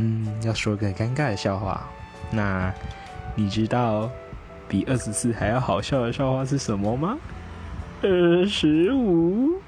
嗯要说个尴尬的笑话。那你知道比二十四还要好笑的笑话是什么吗？二十五。